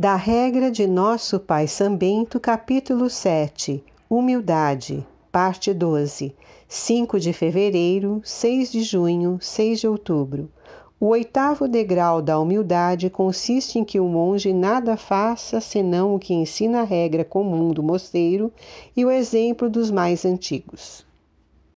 Da regra de nosso Pai Sambento, capítulo 7, Humildade, parte 12, 5 de fevereiro, 6 de junho, 6 de outubro. O oitavo degrau da humildade consiste em que o monge nada faça senão o que ensina a regra comum do mosteiro e o exemplo dos mais antigos.